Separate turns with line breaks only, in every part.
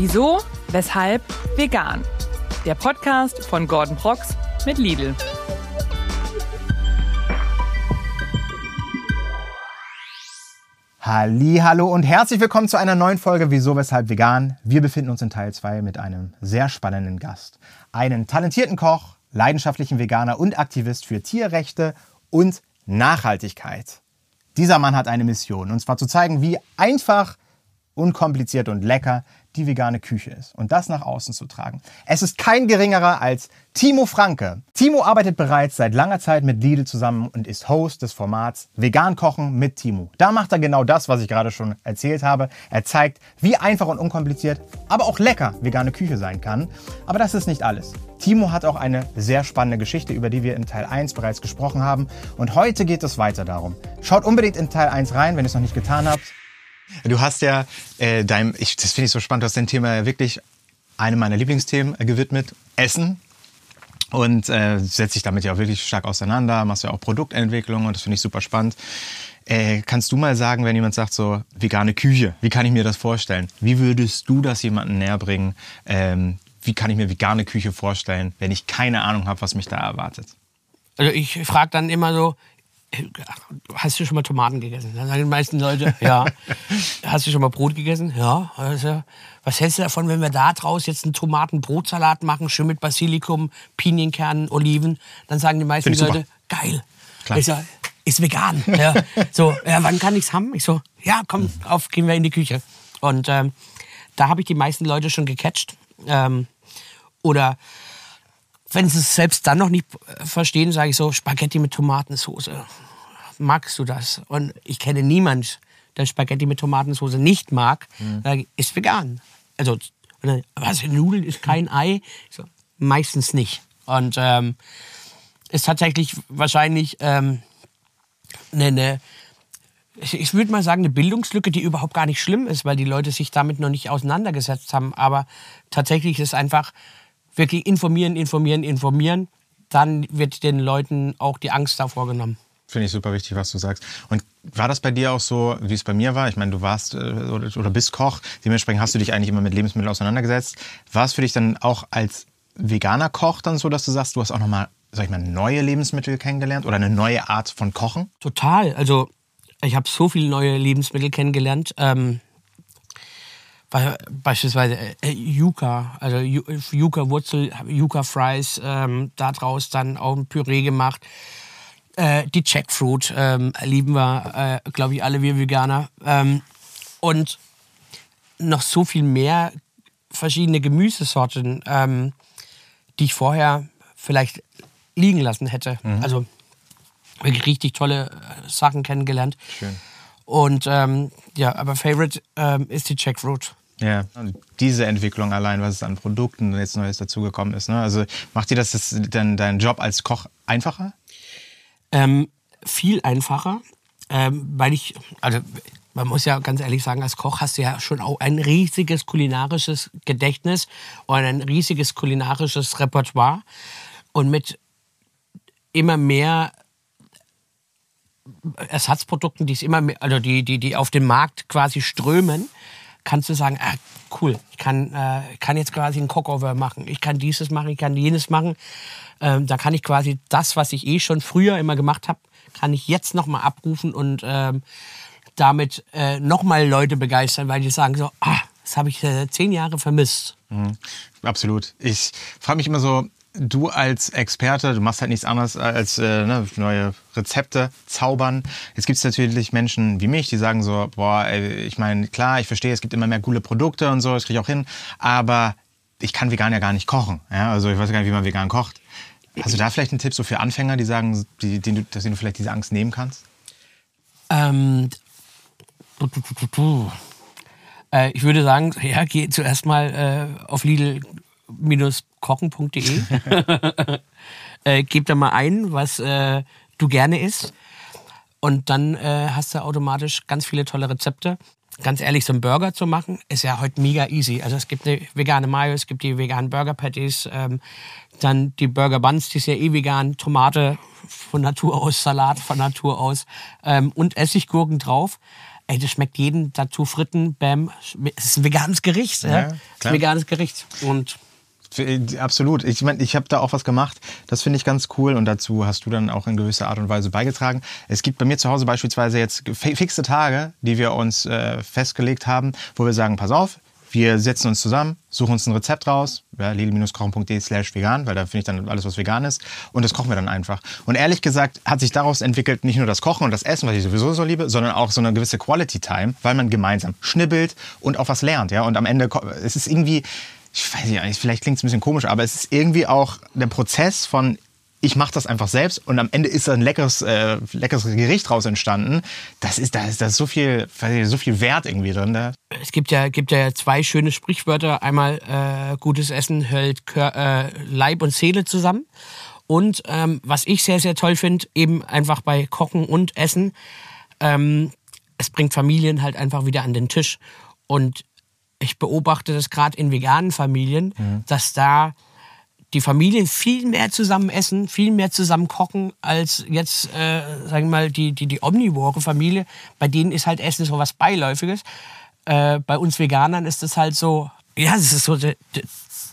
Wieso, weshalb, vegan. Der Podcast von Gordon Prox mit Lidl.
Hallo und herzlich willkommen zu einer neuen Folge Wieso, weshalb vegan. Wir befinden uns in Teil 2 mit einem sehr spannenden Gast. Einen talentierten Koch, leidenschaftlichen Veganer und Aktivist für Tierrechte und Nachhaltigkeit. Dieser Mann hat eine Mission, und zwar zu zeigen, wie einfach, unkompliziert und lecker die vegane Küche ist und das nach außen zu tragen. Es ist kein geringerer als Timo Franke. Timo arbeitet bereits seit langer Zeit mit Lidl zusammen und ist Host des Formats Vegan Kochen mit Timo. Da macht er genau das, was ich gerade schon erzählt habe. Er zeigt, wie einfach und unkompliziert, aber auch lecker vegane Küche sein kann. Aber das ist nicht alles. Timo hat auch eine sehr spannende Geschichte, über die wir in Teil 1 bereits gesprochen haben. Und heute geht es weiter darum. Schaut unbedingt in Teil 1 rein, wenn ihr es noch nicht getan habt. Du hast ja äh, dein, ich, das finde ich so spannend, du hast dein Thema ja wirklich einem meiner Lieblingsthemen äh, gewidmet, Essen. Und äh, setzt dich damit ja auch wirklich stark auseinander, machst ja auch Produktentwicklung und das finde ich super spannend. Äh, kannst du mal sagen, wenn jemand sagt so vegane Küche, wie kann ich mir das vorstellen? Wie würdest du das jemandem näher bringen? Ähm, wie kann ich mir vegane Küche vorstellen, wenn ich keine Ahnung habe, was mich da erwartet?
Also ich frage dann immer so, hast du schon mal Tomaten gegessen? Dann sagen die meisten Leute, ja. hast du schon mal Brot gegessen? Ja. Also, was hältst du davon, wenn wir da draus jetzt einen Tomatenbrotsalat machen, schön mit Basilikum, Pinienkernen, Oliven? Dann sagen die meisten Leute, super. geil. Klar. Ich sag, ist vegan. Ja. So, ja, wann kann ich's haben? Ich so, ja, komm, auf, gehen wir in die Küche. Und ähm, da habe ich die meisten Leute schon gecatcht. Ähm, oder wenn sie es selbst dann noch nicht verstehen, sage ich so, Spaghetti mit Tomatensauce. Magst du das? Und ich kenne niemanden, der Spaghetti mit Tomatensauce nicht mag, mhm. ist vegan. Also, was, Nudeln ist kein Ei? So, meistens nicht. Und ähm, ist tatsächlich wahrscheinlich ähm, eine, ne, ich würde mal sagen, eine Bildungslücke, die überhaupt gar nicht schlimm ist, weil die Leute sich damit noch nicht auseinandergesetzt haben. Aber tatsächlich ist es einfach wirklich informieren, informieren, informieren. Dann wird den Leuten auch die Angst davor genommen.
Finde ich super wichtig, was du sagst. Und war das bei dir auch so, wie es bei mir war? Ich meine, du warst äh, oder bist Koch, dementsprechend hast du dich eigentlich immer mit Lebensmitteln auseinandergesetzt. War es für dich dann auch als veganer Koch dann so, dass du sagst, du hast auch nochmal, sag ich mal, neue Lebensmittel kennengelernt oder eine neue Art von Kochen?
Total. Also ich habe so viele neue Lebensmittel kennengelernt. Ähm, beispielsweise äh, Yuca, also Yuca-Wurzel, Yuca-Fries, ähm, daraus dann auch ein Püree gemacht. Äh, die Jackfruit ähm, lieben wir, äh, glaube ich, alle wir Veganer. Ähm, und noch so viel mehr verschiedene Gemüsesorten, ähm, die ich vorher vielleicht liegen lassen hätte. Mhm. Also wirklich richtig tolle äh, Sachen kennengelernt. Schön. Und ähm, ja, aber Favorite ähm, ist die Jackfruit.
Ja, und diese Entwicklung allein, was es an Produkten jetzt Neues dazugekommen ist. Ne? Also macht dir das, das dann deinen Job als Koch einfacher?
Ähm, viel einfacher, ähm, weil ich, also man muss ja ganz ehrlich sagen, als Koch hast du ja schon auch ein riesiges kulinarisches Gedächtnis und ein riesiges kulinarisches Repertoire. Und mit immer mehr Ersatzprodukten, die es immer mehr, also die, die, die auf den Markt quasi strömen, kannst du sagen, ah, cool, ich kann, äh, kann jetzt quasi ein Cookover machen, ich kann dieses machen, ich kann jenes machen. Ähm, da kann ich quasi das, was ich eh schon früher immer gemacht habe, kann ich jetzt nochmal abrufen und ähm, damit äh, nochmal Leute begeistern, weil die sagen so, ah, das habe ich äh, zehn Jahre vermisst.
Mhm, absolut. Ich frage mich immer so, du als Experte, du machst halt nichts anderes als äh, ne, neue Rezepte zaubern. Jetzt gibt es natürlich Menschen wie mich, die sagen so, boah, ey, ich meine, klar, ich verstehe, es gibt immer mehr coole Produkte und so, das kriege ich auch hin, aber ich kann vegan ja gar nicht kochen. Ja? Also ich weiß gar nicht, wie man vegan kocht. Hast du da vielleicht einen Tipp so für Anfänger, die sagen, die, den du, dass du vielleicht diese Angst nehmen kannst? Ähm,
äh, ich würde sagen, ja, geh zuerst mal äh, auf Lidl kochen.de. äh, gib da mal ein, was äh, du gerne isst. Und dann äh, hast du automatisch ganz viele tolle Rezepte. Ganz ehrlich, so einen Burger zu machen, ist ja heute mega easy. Also es gibt eine vegane Mayo, es gibt die veganen Burger Patties, ähm, dann die Burger Buns, die ist ja eh vegan, Tomate von Natur aus, Salat von Natur aus ähm, und Essiggurken drauf. ey, das schmeckt jeden dazu Fritten, bam, es ist ein veganes Gericht. Ja,
Ja,
ein veganes Gericht. Und
Absolut. Ich meine, ich habe da auch was gemacht. Das finde ich ganz cool und dazu hast du dann auch in gewisser Art und Weise beigetragen. Es gibt bei mir zu Hause beispielsweise jetzt fi- fixe Tage, die wir uns äh, festgelegt haben, wo wir sagen, pass auf, wir setzen uns zusammen, suchen uns ein Rezept raus, ja, lidl-kochen.de slash vegan, weil da finde ich dann alles, was vegan ist und das kochen wir dann einfach. Und ehrlich gesagt hat sich daraus entwickelt nicht nur das Kochen und das Essen, was ich sowieso so liebe, sondern auch so eine gewisse Quality Time, weil man gemeinsam schnibbelt und auch was lernt. Ja? Und am Ende, es ist irgendwie, ich weiß nicht, vielleicht klingt es ein bisschen komisch, aber es ist irgendwie auch der Prozess von, ich mache das einfach selbst und am Ende ist da ein leckeres, äh, leckeres Gericht raus entstanden. Das ist, da ist, da so viel, so viel Wert irgendwie drin. Da.
es gibt ja, gibt ja zwei schöne Sprichwörter. Einmal äh, gutes Essen hält Kör äh, Leib und Seele zusammen. Und ähm, was ich sehr, sehr toll finde, eben einfach bei Kochen und Essen, ähm, es bringt Familien halt einfach wieder an den Tisch. Und ich beobachte das gerade in veganen Familien, dass da die Familien viel mehr zusammen essen, viel mehr zusammen kochen, als jetzt, äh, sagen wir mal, die, die, die omnivore Familie. Bei denen ist halt Essen so was Beiläufiges. Äh, bei uns Veganern ist das halt so, ja, es ist so de,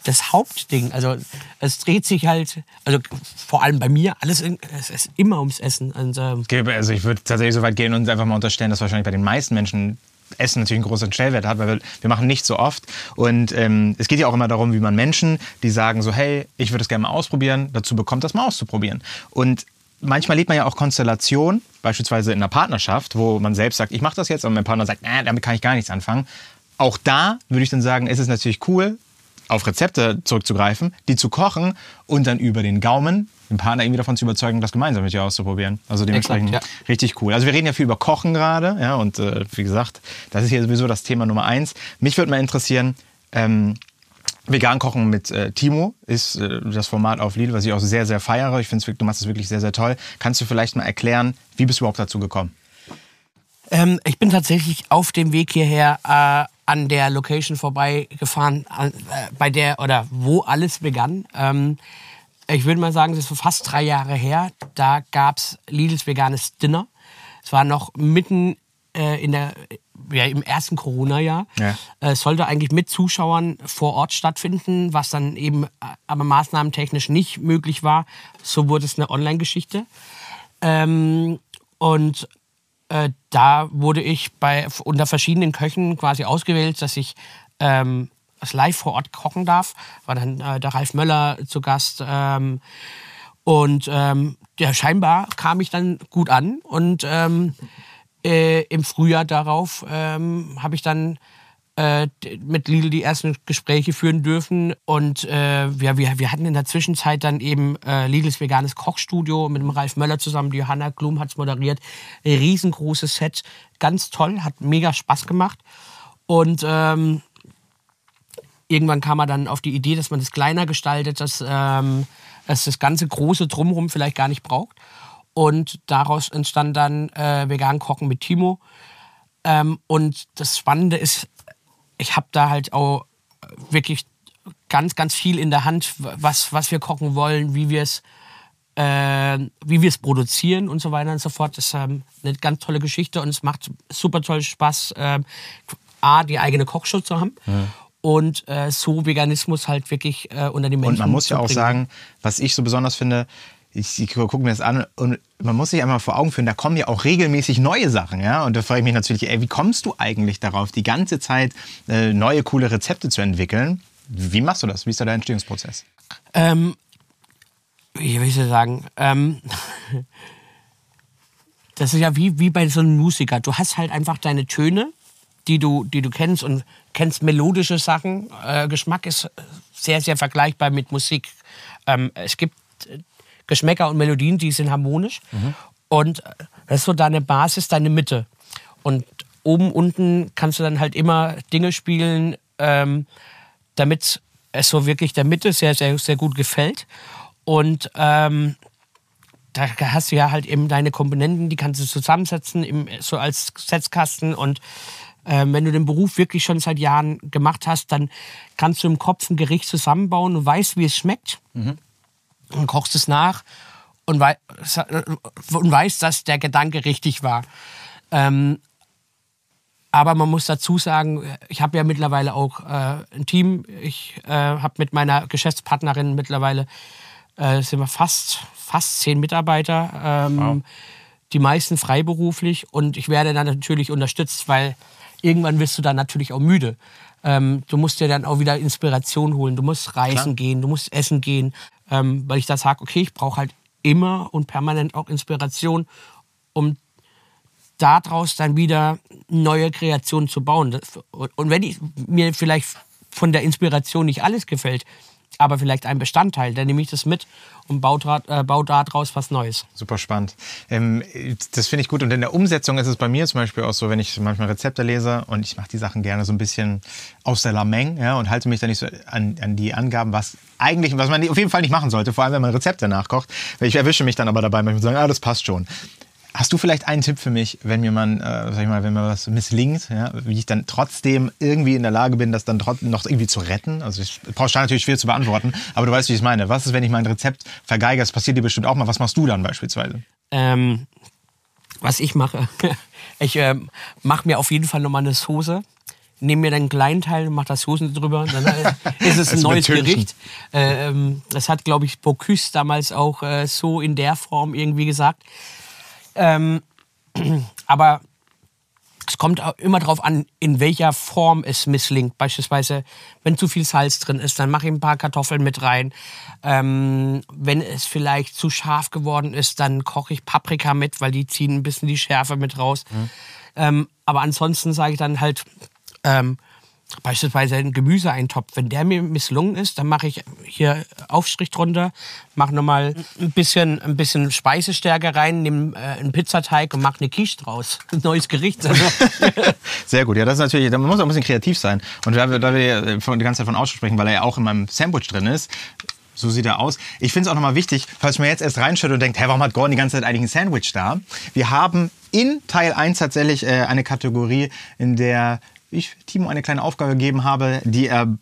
das Hauptding. Also es dreht sich halt, also vor allem bei mir, alles in, es ist immer ums Essen. Und, ähm,
Also ich würde tatsächlich so weit gehen und einfach mal unterstellen, dass wahrscheinlich bei den meisten Menschen Essen natürlich einen großen Stellwert hat, weil wir, machen nicht so oft. Und ähm, es geht ja auch immer darum, wie man Menschen, die sagen so, hey, ich würde es gerne mal ausprobieren, dazu bekommt, das mal auszuprobieren. Und manchmal lebt man ja auch Konstellationen, beispielsweise in einer Partnerschaft, wo man selbst sagt, ich mache das jetzt, und mein Partner sagt, äh, damit kann ich gar nichts anfangen. Auch da würde ich dann sagen, ist es natürlich cool, auf Rezepte zurückzugreifen, die zu kochen und dann über den Gaumen den Partner irgendwie davon zu überzeugen, das gemeinsam mit dir auszuprobieren. Also dementsprechend
Exakt,
richtig cool. Also wir reden ja viel über Kochen gerade, ja, und äh, wie gesagt, das ist hier sowieso das Thema Nummer eins. Mich würde mal interessieren, ähm, Vegan kochen mit äh, Timo ist äh, das Format auf Lidl, was ich auch sehr, sehr feiere. Ich finde, du machst es wirklich sehr, sehr toll. Kannst du vielleicht mal erklären, wie bist du überhaupt dazu gekommen?
Ähm, ich bin tatsächlich auf dem Weg hierher äh, an der Location vorbeigefahren, äh, bei der oder wo alles begann. Ähm, ich würde mal sagen, das ist fast drei Jahre her. Da gab's Lidls veganes Dinner. Es war noch mitten äh, in der, ja, im ersten Corona-Jahr.
Ja.
Äh, Es sollte eigentlich mit Zuschauern vor Ort stattfinden, was dann eben äh, aber maßnahmentechnisch nicht möglich war. So wurde es eine Online-Geschichte. Ähm, und äh, da wurde ich bei, unter verschiedenen Köchen quasi ausgewählt, dass ich ähm, das live vor Ort kochen darf. War dann äh, der Ralf Möller zu Gast. Ähm, und ähm, ja, scheinbar kam ich dann gut an. Und ähm, äh, im Frühjahr darauf ähm, habe ich dann äh, mit Lidl die ersten Gespräche führen dürfen. Und äh, wir, wir, wir hatten in der Zwischenzeit dann eben äh, Lidls veganes Kochstudio mit dem Ralf Möller zusammen. Die Hanna Klum hat es moderiert. Ein riesengroßes Set. Ganz toll, hat mega Spaß gemacht. Und ähm, irgendwann kam er dann auf die Idee, dass man das kleiner gestaltet, dass ähm, es das ganze große Drumherum vielleicht gar nicht braucht. Und daraus entstand dann äh, vegan Kochen mit Timo. Ähm, und das Spannende ist, ich habe da halt auch wirklich ganz, ganz viel in der Hand, was, was wir kochen wollen, wie wir es äh, wie wir es produzieren und so weiter und so fort. Das ist ähm, eine ganz tolle Geschichte und es macht super toll Spaß, ähm, A, die eigene Kochshow zu haben und äh, so Veganismus halt wirklich äh, unter die Menschen
Und man muss ja auch
bringen.
sagen, was ich so besonders finde, ich, ich gucke mir das an und man muss sich einmal vor Augen führen, da kommen ja auch regelmäßig neue Sachen, ja. Und da frage ich mich natürlich, ey, wie kommst du eigentlich darauf, die ganze Zeit äh, neue, coole Rezepte zu entwickeln? Wie machst du das? Wie ist da der Entstehungsprozess?
Ähm, wie will ich das sagen? Ähm, das ist ja wie, wie bei so einem Musiker. Du hast halt einfach deine Töne, die du, die du kennst und kennst melodische Sachen. Äh, Geschmack ist sehr, sehr vergleichbar mit Musik. Ähm, es gibt Geschmäcker und Melodien, die sind harmonisch. Und äh, das ist so deine Basis, deine Mitte. Und oben, unten kannst du dann halt immer Dinge spielen, ähm, damit es so wirklich der Mitte sehr, sehr, sehr gut gefällt. Und ähm, da hast du ja halt eben deine Komponenten, die kannst du zusammensetzen, im, so als Setzkasten. Und ähm, wenn du den Beruf wirklich schon seit Jahren gemacht hast, dann kannst du im Kopf ein Gericht zusammenbauen und weißt, wie es schmeckt. Und kochst es nach und, wei und weißt, dass der Gedanke richtig war. Ähm, Aber man muss dazu sagen, ich habe ja mittlerweile auch äh, ein Team. Ich äh, habe mit meiner Geschäftspartnerin mittlerweile äh, sind wir fast fast zehn Mitarbeiter. Ähm, wow. Die meisten freiberuflich und ich werde dann natürlich unterstützt, weil irgendwann wirst du dann natürlich auch müde. Ähm, du musst dir dann auch wieder Inspiration holen. Du musst reisen Klar. gehen, du musst essen gehen, ähm, weil ich da sage, okay, ich brauche halt immer und permanent auch Inspiration, um daraus dann wieder neue Kreationen zu bauen. Und wenn ich, mir vielleicht von der Inspiration nicht alles gefällt, aber vielleicht ein Bestandteil, dann nehme ich das mit und baue, äh, baue daraus was Neues.
Super spannend. Ähm, das finde ich gut. Und in der Umsetzung ist es bei mir zum Beispiel auch so, wenn ich manchmal Rezepte lese und ich mache die Sachen gerne so ein bisschen aus der Lameng ja, und halte mich da nicht so an, an die Angaben, was eigentlich, was man auf jeden Fall nicht machen sollte, vor allem wenn man Rezepte nachkocht. Ich erwische mich dann aber dabei, manchmal sagen, ah, das passt schon. Hast du vielleicht einen Tipp für mich, wenn mir man, äh, sag ich mal, wenn mir was misslingt, ja, wie ich dann trotzdem irgendwie in der Lage bin, das dann trotzdem noch irgendwie zu retten? Also ich pauschal natürlich schwer zu beantworten, aber du weißt, wie ich es meine. Was ist, wenn ich mein Rezept vergeige? Das passiert dir bestimmt auch mal. Was machst du dann beispielsweise?
Ähm, was ich mache, ich äh, mache mir auf jeden Fall nochmal eine Soße nehme mir dann einen kleinen Teil, mache das Soßen drüber, dann äh, ist es ein neues Gericht. Äh, ähm, das hat, glaube ich, Bocuse damals auch äh, so in der Form irgendwie gesagt. Ähm, aber es kommt immer darauf an, in welcher Form es misslingt. Beispielsweise, wenn zu viel Salz drin ist, dann mache ich ein paar Kartoffeln mit rein. Ähm, wenn es vielleicht zu scharf geworden ist, dann koche ich Paprika mit, weil die ziehen ein bisschen die Schärfe mit raus. Mhm. Ähm, aber ansonsten sage ich dann halt, ähm, beispielsweise ein Gemüseeintopf, wenn der mir misslungen ist, dann mache ich hier Aufstrich drunter, mache nochmal ein bisschen, ein bisschen Speisestärke rein, nehme äh, einen Pizzateig und mache eine Quiche draus. Ein neues Gericht. Also.
Sehr gut, ja, das ist natürlich, da muss auch ein bisschen kreativ sein. Und da wir, da wir die ganze Zeit von aussprechen, weil er ja auch in meinem Sandwich drin ist, so sieht er aus. Ich finde es auch nochmal wichtig, falls man jetzt erst reinschaut und denkt, hey, warum hat Gordon die ganze Zeit eigentlich ein Sandwich da? Wir haben in Teil 1 tatsächlich äh, eine Kategorie, in der ich Timo eine kleine Aufgabe gegeben habe, die er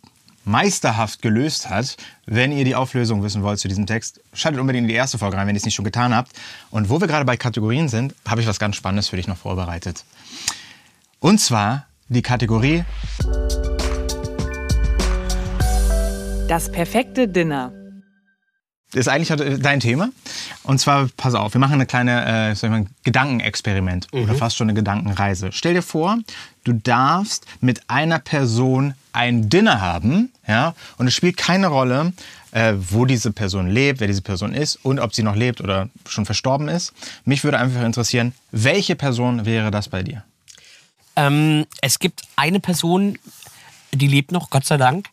meisterhaft gelöst hat. Wenn ihr die Auflösung wissen wollt zu diesem Text, schaltet unbedingt in die erste Folge rein, wenn ihr es nicht schon getan habt. Und wo wir gerade bei Kategorien sind, habe ich was ganz Spannendes für dich noch vorbereitet. Und zwar die Kategorie
Das perfekte Dinner
ist eigentlich dein Thema. Und zwar, pass auf, wir machen eine kleine äh, mal, Gedankenexperiment mhm. oder fast schon eine Gedankenreise. Stell dir vor, du darfst mit einer Person ein Dinner haben, ja, und es spielt keine Rolle, äh, wo diese Person lebt, wer diese Person ist und ob sie noch lebt oder schon verstorben ist. Mich würde einfach interessieren, welche Person wäre das bei dir?
Ähm, es gibt eine Person, die lebt noch, Gott sei Dank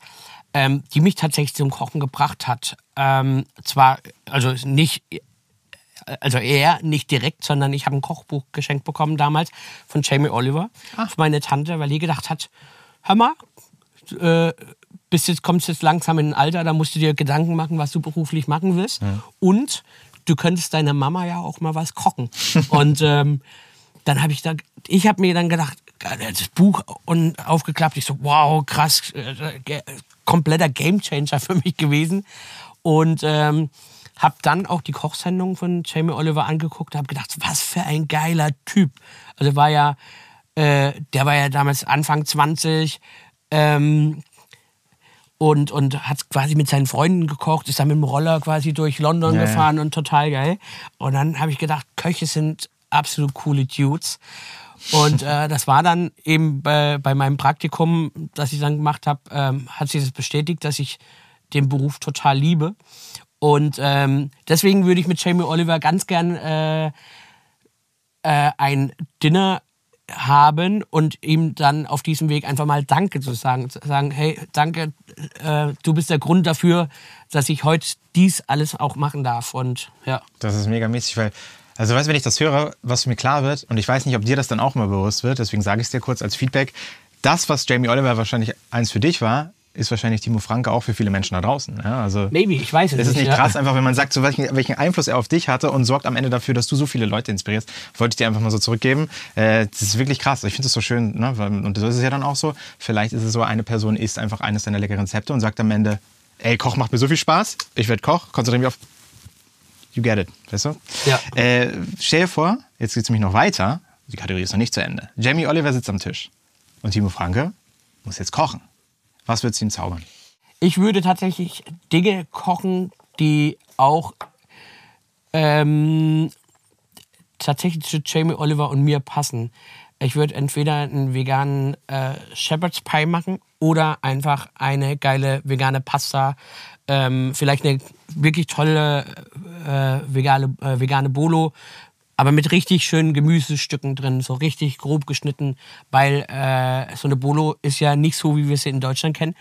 ähm, die mich tatsächlich zum Kochen gebracht hat. Ähm, zwar, also nicht, also er nicht direkt, sondern ich habe ein Kochbuch geschenkt bekommen damals von Jamie Oliver, Ach. für meine Tante, weil die gedacht hat, hör mal, äh, bis jetzt kommst jetzt langsam in ein Alter, da musst du dir Gedanken machen, was du beruflich machen willst. Ja. Und du könntest deiner Mama ja auch mal was kochen. Und ähm, dann habe ich da, ich habe mir dann gedacht, das Buch und aufgeklappt, ich so, wow, krass, äh, kompletter Gamechanger für mich gewesen. Und ähm, habe dann auch die Kochsendung von Jamie Oliver angeguckt, habe gedacht, was für ein geiler Typ. Also war ja, äh, der war ja damals Anfang 20 ähm, und, und hat quasi mit seinen Freunden gekocht, ist dann mit dem Roller quasi durch London ja, gefahren und total geil. Und dann habe ich gedacht, Köche sind absolut coole Dudes. Und äh, das war dann eben bei, bei meinem Praktikum, das ich dann gemacht habe, ähm, hat sich das bestätigt, dass ich den Beruf total liebe. Und ähm, deswegen würde ich mit Jamie Oliver ganz gern äh, äh, ein Dinner haben und ihm dann auf diesem Weg einfach mal Danke zu sagen. Zu sagen, hey, danke, äh, du bist der Grund dafür, dass ich heute dies alles auch machen darf. Und ja.
Das ist mega mäßig, weil also weißt, wenn ich das höre, was mir klar wird, und ich weiß nicht, ob dir das dann auch mal bewusst wird, deswegen sage ich es dir kurz als Feedback, das, was Jamie Oliver wahrscheinlich eins für dich war, ist wahrscheinlich Timo Franke auch für viele Menschen da draußen. Ja, also
Maybe, ich weiß es
nicht. Das ist nicht krass, einfach wenn man sagt, so welchen, welchen, Einfluss er auf dich hatte und sorgt am Ende dafür, dass du so viele Leute inspirierst. Wollte ich dir einfach mal so zurückgeben. Äh, das ist wirklich krass. Ich finde es so schön. Ne? Und so ist es ja dann auch so. Vielleicht ist es so, eine Person isst einfach eines deiner leckeren Rezepte und sagt am Ende, ey, Koch macht mir so viel Spaß. Ich werde Koch, konzentriere mich auf You get it, weißt du?
Ja.
Äh, stell dir vor, jetzt geht es nämlich noch weiter. Die Kategorie ist noch nicht zu Ende. Jamie Oliver sitzt am Tisch. Und Timo Franke muss jetzt kochen. Was wird sie ihm zaubern?
Ich würde tatsächlich Dinge kochen, die auch ähm, tatsächlich zu Jamie Oliver und mir passen. Ich würde entweder einen veganen äh, Shepherd's Pie machen oder einfach eine geile vegane Pasta. Ähm, vielleicht eine wirklich tolle äh, vegane, äh, vegane Bolo, aber mit richtig schönen Gemüsestücken drin, so richtig grob geschnitten, weil äh, so eine Bolo ist ja nicht so, wie wir sie in Deutschland kennen,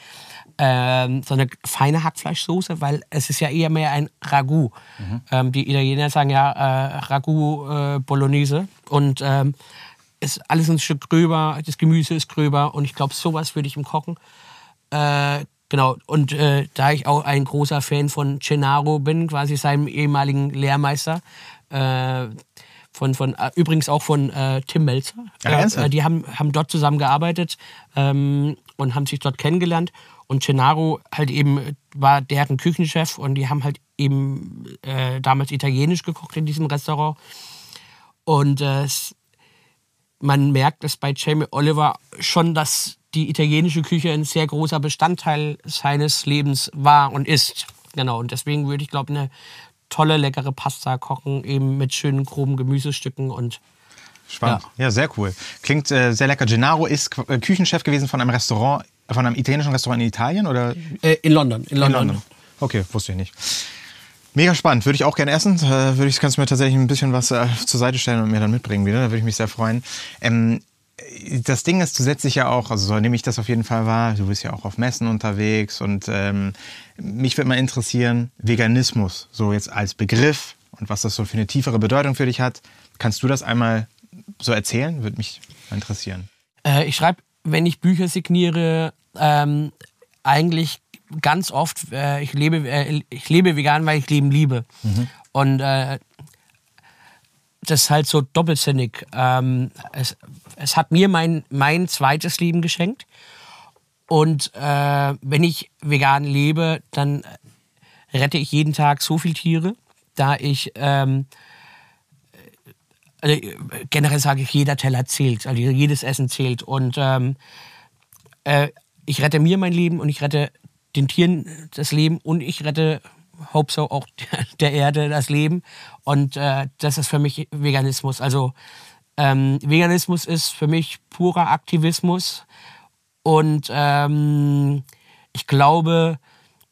ähm, so eine feine Hackfleischsoße, weil es ist ja eher mehr ein Ragout. Mhm. Ähm, die Italiener sagen ja äh, Ragout äh, Bolognese und ähm, ist alles ein Stück gröber, das Gemüse ist gröber und ich glaube, sowas würde ich im Kochen. Äh, genau, und äh, da ich auch ein großer Fan von Gennaro bin, quasi seinem ehemaligen Lehrmeister, äh, von, von äh, übrigens auch von äh, Tim Melzer.
Ja,
äh, die haben, haben dort zusammengearbeitet ähm, und haben sich dort kennengelernt. Und Gennaro halt eben war deren Küchenchef und die haben halt eben damals italienisch gekocht in diesem Restaurant. Und äh, man merkt es bei Jamie Oliver schon, dass die italienische Küche ein sehr großer Bestandteil seines Lebens war und ist. Genau, und deswegen würde ich, glaube eine tolle, leckere Pasta kochen, eben mit schönen, groben Gemüsestücken und
Spannend. Ja, ja sehr cool. Klingt äh, sehr lecker. Gennaro ist äh, Küchenchef gewesen von einem Restaurant, von einem italienischen Restaurant in Italien oder?
Äh, in London. In London. In London.
Okay, wusste ich nicht. Mega spannend. Würde ich auch gerne essen. Äh, würde ich, kannst du mir tatsächlich ein bisschen was äh, zur Seite stellen und mir dann mitbringen wieder. Da würde ich mich sehr freuen. Ähm, das Ding ist, du setzt dich ja auch, also so nehme ich das auf jeden Fall wahr, du bist ja auch auf Messen unterwegs und ähm, mich würde mal interessieren, Veganismus, so jetzt als Begriff und was das so für eine tiefere Bedeutung für dich hat. Kannst du das einmal so erzählen? Würde mich mal interessieren.
Äh, ich schreibe, wenn ich Bücher signiere, ähm, eigentlich ganz oft, äh, ich, lebe, äh, ich lebe vegan, weil ich Leben liebe. Mhm. Und äh, das ist halt so doppelsinnig. Ähm, es, es hat mir mein, mein zweites Leben geschenkt. Und äh, wenn ich vegan lebe, dann rette ich jeden Tag so viele Tiere, da ich ähm, also generell sage ich, jeder Teller zählt, also jedes Essen zählt. Und ähm, äh, ich rette mir mein Leben und ich rette den Tieren das Leben und ich rette, hope so, auch der Erde das Leben. Und äh, das ist für mich Veganismus. Also ähm, Veganismus ist für mich purer Aktivismus. Und ähm, ich glaube,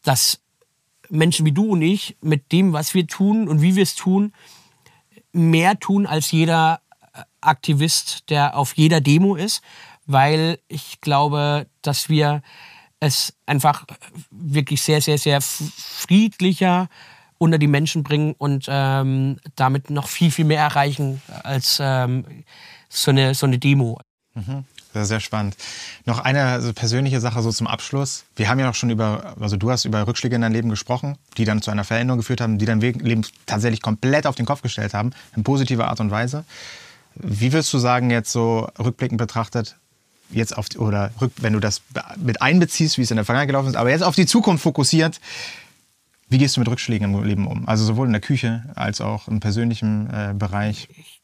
dass Menschen wie du und ich mit dem, was wir tun und wie wir es tun, mehr tun als jeder Aktivist, der auf jeder Demo ist, weil ich glaube, dass wir es einfach wirklich sehr, sehr, sehr friedlicher unter die Menschen bringen und ähm, damit noch viel, viel mehr erreichen als ähm, so, eine, so eine Demo.
Mhm. Sehr, sehr spannend. Noch eine also persönliche Sache so zum Abschluss. Wir haben ja noch schon über, also du hast über Rückschläge in deinem Leben gesprochen, die dann zu einer Veränderung geführt haben, die dein Leben tatsächlich komplett auf den Kopf gestellt haben, in positiver Art und Weise. Wie würdest du sagen, jetzt so rückblickend betrachtet, jetzt auf, oder wenn du das mit einbeziehst, wie es in der Vergangenheit gelaufen ist, aber jetzt auf die Zukunft fokussiert, wie gehst du mit Rückschlägen im Leben um? Also sowohl in der Küche als auch im persönlichen äh, Bereich.
Ich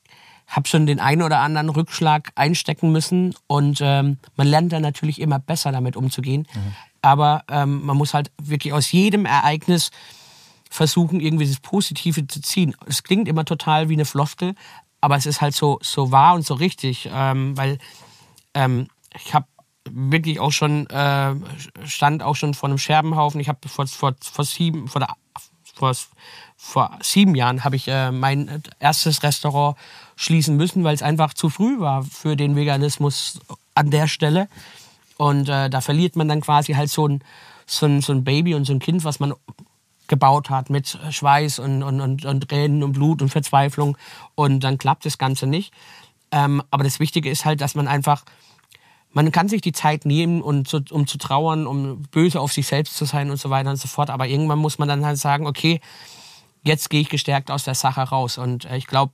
habe schon den einen oder anderen Rückschlag einstecken müssen und ähm, man lernt dann natürlich immer besser damit umzugehen. Mhm. Aber ähm, man muss halt wirklich aus jedem Ereignis versuchen, irgendwie das Positive zu ziehen. Es klingt immer total wie eine Floskel, aber es ist halt so, so wahr und so richtig, ähm, weil ähm, ich habe wirklich auch schon, äh, stand auch schon vor einem Scherbenhaufen. Ich habe vor, vor, vor sieben, vor, der, vor, vor sieben Jahren habe ich äh, mein erstes Restaurant schließen müssen, weil es einfach zu früh war für den Veganismus an der Stelle. Und äh, da verliert man dann quasi halt so ein, so, ein, so ein Baby und so ein Kind, was man gebaut hat mit Schweiß und, und, und, und Tränen und Blut und Verzweiflung. Und dann klappt das Ganze nicht. Ähm, aber das Wichtige ist halt, dass man einfach man kann sich die Zeit nehmen, und zu, um zu trauern, um böse auf sich selbst zu sein und so weiter und so fort. Aber irgendwann muss man dann halt sagen, okay, jetzt gehe ich gestärkt aus der Sache raus. Und äh, ich glaube,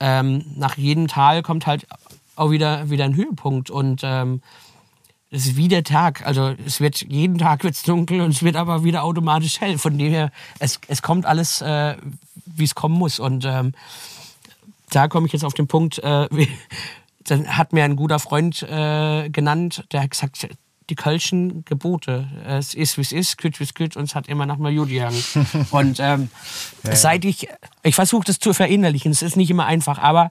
ähm, nach jedem Tal kommt halt auch wieder, wieder ein Höhepunkt. Und ähm, es ist wie der Tag. Also es wird jeden Tag wird's dunkel und es wird aber wieder automatisch hell. Von dem her, es, es kommt alles, äh, wie es kommen muss. Und ähm, da komme ich jetzt auf den Punkt, äh, dann hat mir ein guter Freund äh, genannt, der hat gesagt, die Kölschen Gebote. Es ist, wie es ist, küt, wie es küt, und es hat immer nach Majudi gehangen. und ähm, ja. seit ich, ich versuche das zu verinnerlichen, es ist nicht immer einfach, aber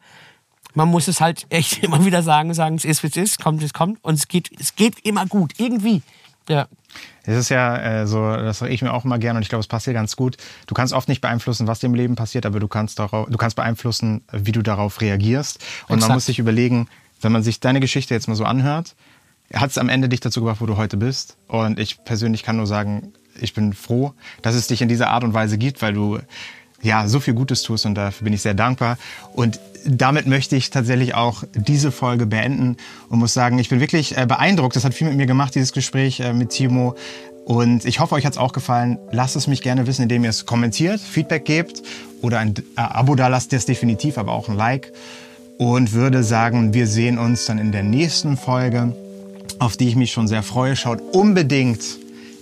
man muss es halt echt immer wieder sagen, sagen, es ist, wie es ist, kommt, wie es kommt, und es geht, es geht immer gut, irgendwie. Ja.
Es ist ja äh, so, das sage ich mir auch immer gerne und ich glaube, es passiert ganz gut. Du kannst oft nicht beeinflussen, was dir im Leben passiert, aber du kannst, darauf, du kannst beeinflussen, wie du darauf reagierst. Und Exakt. man muss sich überlegen, wenn man sich deine Geschichte jetzt mal so anhört, hat es am Ende dich dazu gebracht, wo du heute bist. Und ich persönlich kann nur sagen, ich bin froh, dass es dich in dieser Art und Weise gibt, weil du ja so viel Gutes tust und dafür bin ich sehr dankbar. Und damit möchte ich tatsächlich auch diese Folge beenden und muss sagen, ich bin wirklich äh, beeindruckt. Das hat viel mit mir gemacht, dieses Gespräch äh, mit Timo. Und ich hoffe, euch hat es auch gefallen. Lasst es mich gerne wissen, indem ihr es kommentiert, Feedback gebt oder ein äh, Abo da lasst, das definitiv, aber auch ein Like. Und würde sagen, wir sehen uns dann in der nächsten Folge, auf die ich mich schon sehr freue. Schaut unbedingt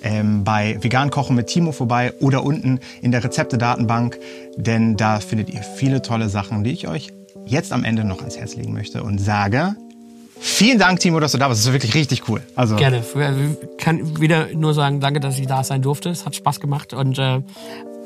ähm, bei Vegan Kochen mit Timo vorbei oder unten in der Rezepte-Datenbank, denn da findet ihr viele tolle Sachen, die ich euch jetzt am Ende noch ans Herz legen möchte und sage, Vielen Dank, Timo, dass du da warst. Das ist wirklich richtig cool.
Also Gerne. Ich kann wieder nur sagen, danke, dass ich da sein durfte. Es hat Spaß gemacht und äh,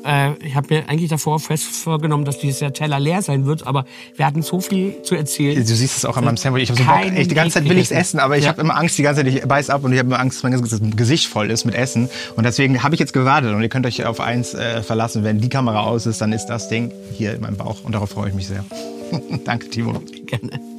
äh, ich habe mir eigentlich davor fest vorgenommen, dass dieses Jahr Teller leer sein wird, aber wir hatten so viel zu erzählen.
Du siehst es auch an meinem Sandwich. Ich habe so Bock, echt, die ganze Zeit will ich es essen, aber ich ja. habe immer Angst, die ganze Zeit, ich beiß ab und ich habe immer Angst, dass mein ganzes Gesicht voll ist mit Essen. Und deswegen habe ich jetzt gewartet und ihr könnt euch auf eins äh, verlassen. Wenn die Kamera aus ist, dann ist das Ding hier in meinem Bauch und darauf freue ich mich sehr. Danke, Timo. Gerne.